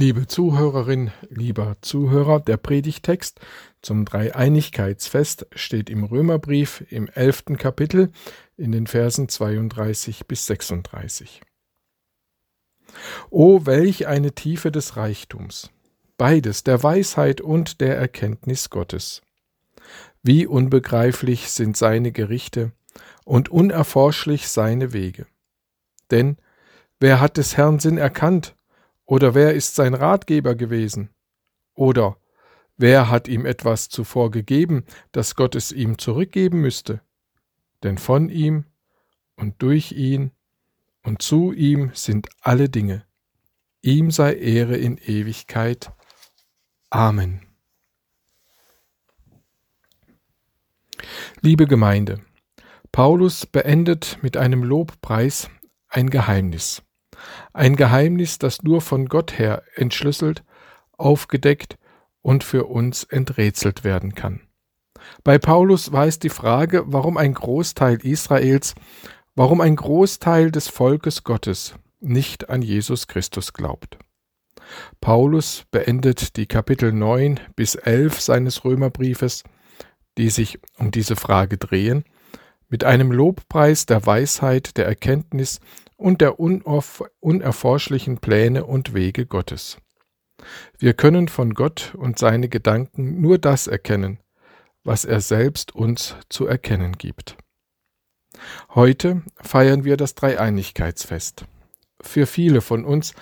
Liebe Zuhörerin, lieber Zuhörer, der Predigtext zum Dreieinigkeitsfest steht im Römerbrief im elften Kapitel in den Versen 32 bis 36. O welch eine Tiefe des Reichtums, beides der Weisheit und der Erkenntnis Gottes. Wie unbegreiflich sind seine Gerichte und unerforschlich seine Wege. Denn wer hat des Herrn Sinn erkannt, oder wer ist sein Ratgeber gewesen? Oder wer hat ihm etwas zuvor gegeben, dass Gott es ihm zurückgeben müsste? Denn von ihm und durch ihn und zu ihm sind alle Dinge. Ihm sei Ehre in Ewigkeit. Amen. Liebe Gemeinde, Paulus beendet mit einem Lobpreis ein Geheimnis ein Geheimnis, das nur von Gott her entschlüsselt, aufgedeckt und für uns enträtselt werden kann. Bei Paulus war es die Frage, warum ein Großteil Israels, warum ein Großteil des Volkes Gottes nicht an Jesus Christus glaubt. Paulus beendet die Kapitel 9 bis 11 seines Römerbriefes, die sich um diese Frage drehen, mit einem Lobpreis der Weisheit, der Erkenntnis und der unerforschlichen Pläne und Wege Gottes. Wir können von Gott und seine Gedanken nur das erkennen, was er selbst uns zu erkennen gibt. Heute feiern wir das Dreieinigkeitsfest. Für viele von uns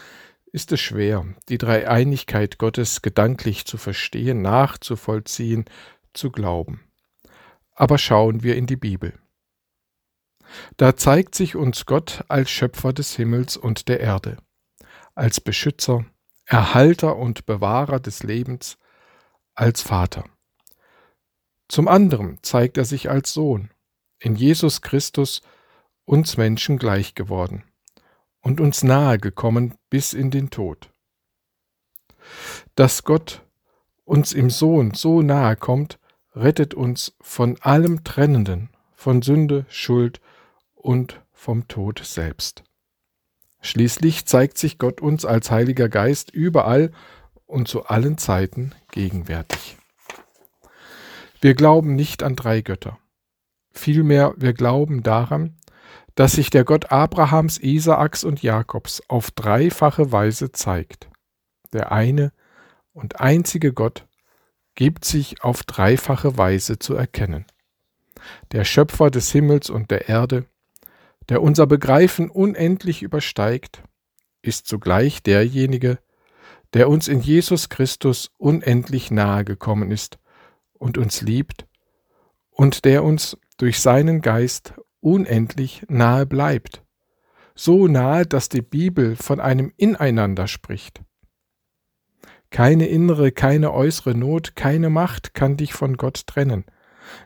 ist es schwer, die Dreieinigkeit Gottes gedanklich zu verstehen, nachzuvollziehen, zu glauben. Aber schauen wir in die Bibel. Da zeigt sich uns Gott als Schöpfer des Himmels und der Erde, als Beschützer, Erhalter und Bewahrer des Lebens, als Vater. Zum anderen zeigt er sich als Sohn, in Jesus Christus uns Menschen gleich geworden und uns nahe gekommen bis in den Tod. Dass Gott uns im Sohn so nahe kommt, rettet uns von allem Trennenden, von Sünde, Schuld und vom Tod selbst. Schließlich zeigt sich Gott uns als Heiliger Geist überall und zu allen Zeiten gegenwärtig. Wir glauben nicht an drei Götter. Vielmehr wir glauben daran, dass sich der Gott Abrahams, Isaaks und Jakobs auf dreifache Weise zeigt. Der eine und einzige Gott gibt sich auf dreifache Weise zu erkennen. Der Schöpfer des Himmels und der Erde, der unser Begreifen unendlich übersteigt, ist zugleich derjenige, der uns in Jesus Christus unendlich nahe gekommen ist und uns liebt und der uns durch seinen Geist unendlich nahe bleibt, so nahe, dass die Bibel von einem Ineinander spricht. Keine innere, keine äußere Not, keine Macht kann dich von Gott trennen.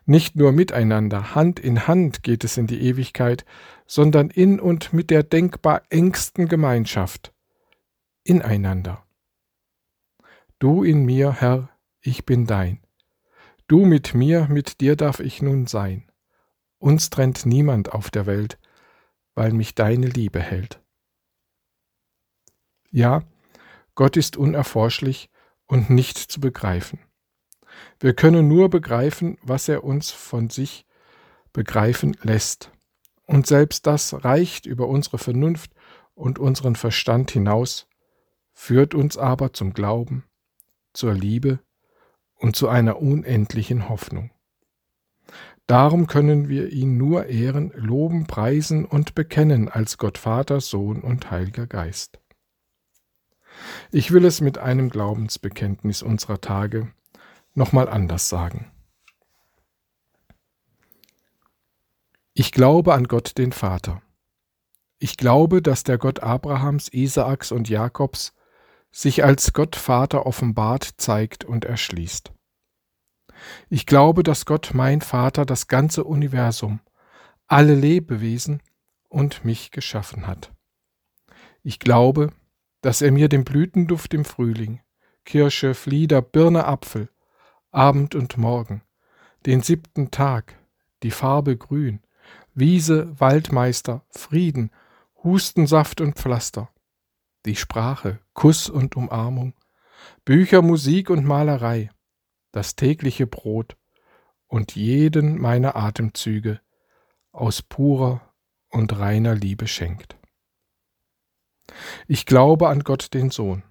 Nicht nur miteinander, Hand in Hand geht es in die Ewigkeit, sondern in und mit der denkbar engsten Gemeinschaft, ineinander. Du in mir, Herr, ich bin dein. Du mit mir, mit dir darf ich nun sein. Uns trennt niemand auf der Welt, weil mich deine Liebe hält. Ja, Gott ist unerforschlich und nicht zu begreifen. Wir können nur begreifen, was er uns von sich begreifen lässt. Und selbst das reicht über unsere Vernunft und unseren Verstand hinaus, führt uns aber zum Glauben, zur Liebe und zu einer unendlichen Hoffnung. Darum können wir ihn nur ehren, loben, preisen und bekennen als Gott Vater, Sohn und Heiliger Geist. Ich will es mit einem Glaubensbekenntnis unserer Tage nochmal anders sagen. Ich glaube an Gott den Vater. Ich glaube, dass der Gott Abrahams, Isaaks und Jakobs sich als Gott Vater offenbart, zeigt und erschließt. Ich glaube, dass Gott mein Vater das ganze Universum, alle Lebewesen und mich geschaffen hat. Ich glaube, dass er mir den Blütenduft im Frühling, Kirsche, Flieder, Birne, Apfel, Abend und Morgen, den siebten Tag, die Farbe grün, Wiese, Waldmeister, Frieden, Hustensaft und Pflaster, die Sprache, Kuss und Umarmung, Bücher, Musik und Malerei, das tägliche Brot. Und jeden meiner Atemzüge aus purer und reiner Liebe schenkt. Ich glaube an Gott den Sohn.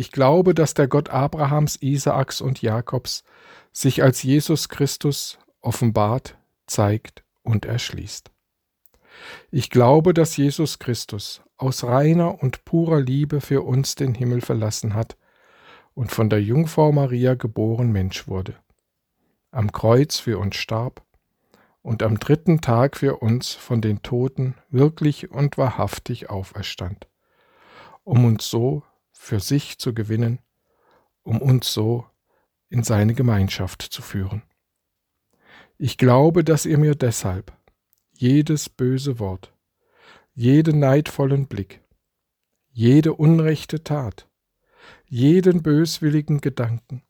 Ich glaube, dass der Gott Abrahams, Isaaks und Jakobs sich als Jesus Christus offenbart, zeigt und erschließt. Ich glaube, dass Jesus Christus aus reiner und purer Liebe für uns den Himmel verlassen hat und von der Jungfrau Maria geboren Mensch wurde, am Kreuz für uns starb und am dritten Tag für uns von den Toten wirklich und wahrhaftig auferstand, um uns so für sich zu gewinnen, um uns so in seine Gemeinschaft zu führen. Ich glaube, dass ihr mir deshalb jedes böse Wort, jeden neidvollen Blick, jede unrechte Tat, jeden böswilligen Gedanken,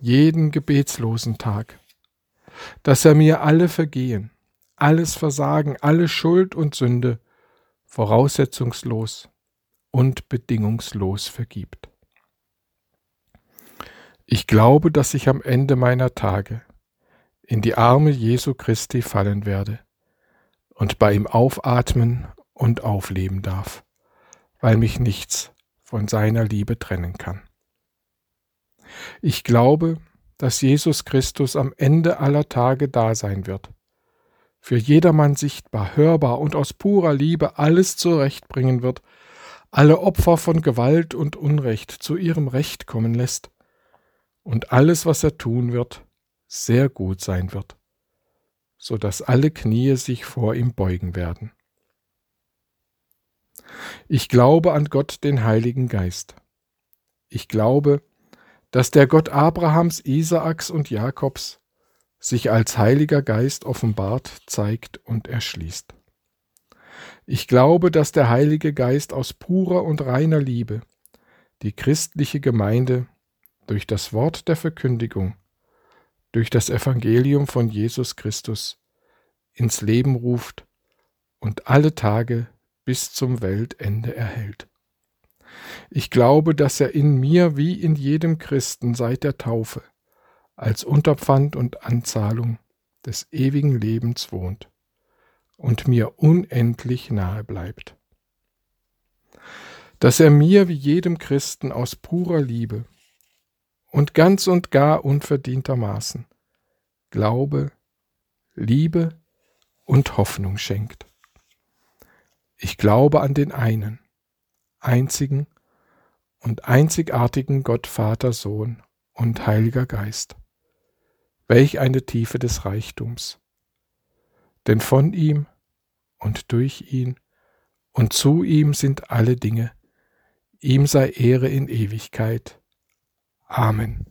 jeden gebetslosen Tag, dass er mir alle Vergehen, alles Versagen, alle Schuld und Sünde voraussetzungslos und bedingungslos vergibt. Ich glaube, dass ich am Ende meiner Tage in die Arme Jesu Christi fallen werde und bei ihm aufatmen und aufleben darf, weil mich nichts von seiner Liebe trennen kann. Ich glaube, dass Jesus Christus am Ende aller Tage da sein wird, für jedermann sichtbar, hörbar und aus purer Liebe alles zurechtbringen wird, alle Opfer von Gewalt und Unrecht zu ihrem Recht kommen lässt und alles, was er tun wird, sehr gut sein wird so dass alle Knie sich vor ihm beugen werden. Ich glaube an Gott, den Heiligen Geist. Ich glaube, dass der Gott Abrahams, Isaaks und Jakobs sich als Heiliger Geist offenbart, zeigt und erschließt. Ich glaube, dass der Heilige Geist aus purer und reiner Liebe die christliche Gemeinde durch das Wort der Verkündigung durch das Evangelium von Jesus Christus ins Leben ruft und alle Tage bis zum Weltende erhält. Ich glaube, dass er in mir wie in jedem Christen seit der Taufe als Unterpfand und Anzahlung des ewigen Lebens wohnt und mir unendlich nahe bleibt. Dass er mir wie jedem Christen aus purer Liebe und ganz und gar unverdientermaßen Glaube, Liebe und Hoffnung schenkt. Ich glaube an den einen, einzigen und einzigartigen Gott Vater, Sohn und Heiliger Geist. Welch eine Tiefe des Reichtums. Denn von ihm und durch ihn und zu ihm sind alle Dinge. Ihm sei Ehre in Ewigkeit. Amen.